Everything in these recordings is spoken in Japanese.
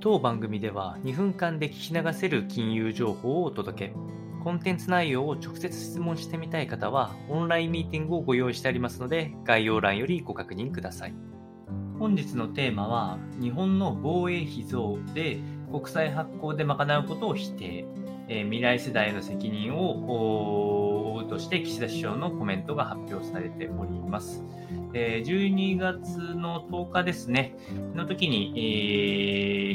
当番組では2分間で聞き流せる金融情報をお届け。コンテンツ内容を直接質問してみたい方は、オンラインミーティングをご用意してありますので、概要欄よりご確認ください。本日のテーマは、日本の防衛費増で国債発行で賄うことを否定、えー、未来世代の責任を負うとして岸田首相のコメントが発表されております。えー、12月の10日ですね、の時に、えー、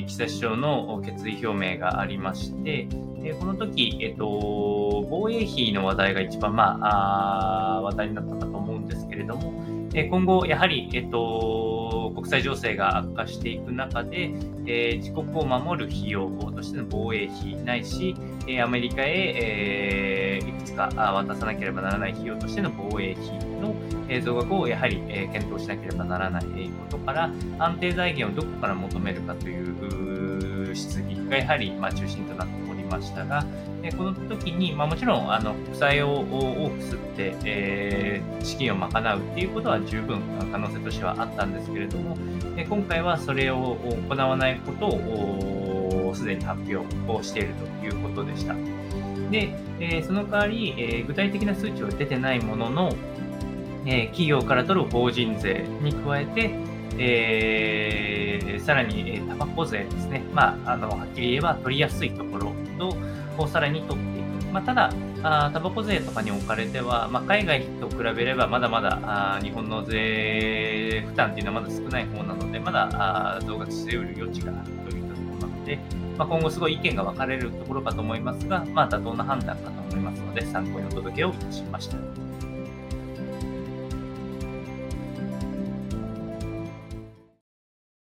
岸田首相の決意表明がありまして、え、この時、えっ、と、防衛費の話題が一番、まあ、あ話題になったかと思うんですけれども、え今後、やはり、えっ、と、国際情勢が悪化していく中で、え自国を守る費用としての防衛費ないし、えアメリカへ、えいくつか渡さなければならない費用としての防衛費の増額をやはり検討しなければならないことから、安定財源をどこから求めるかという質疑がやはりま中心となっておりましたが、この時に、ま、もちろんあの国債を多く吸って、資金を賄うっていうことは十分可能性としてはあったんですけれども、今回はそれを行わないことをすでに発表をしているということでした。で、え、その代わり、え、具体的な数値は出てないものの、え、企業から取る法人税に加えて、えー、さらに、えー、タバコ税ですね。まあ、あの、はっきり言えば取りやすいところをさらに取っ。まあ、ただ、あタバコ税とかにおかれては、まあ、海外と比べればまだまだあ日本の税負担っていうのはまだ少ない方なので、まだあ増額してうる余地があるといったところなので、まあ、今後すごい意見が分かれるところかと思いますが、まあ、妥当な判断かと思いますので、参考にお届けをいたしました。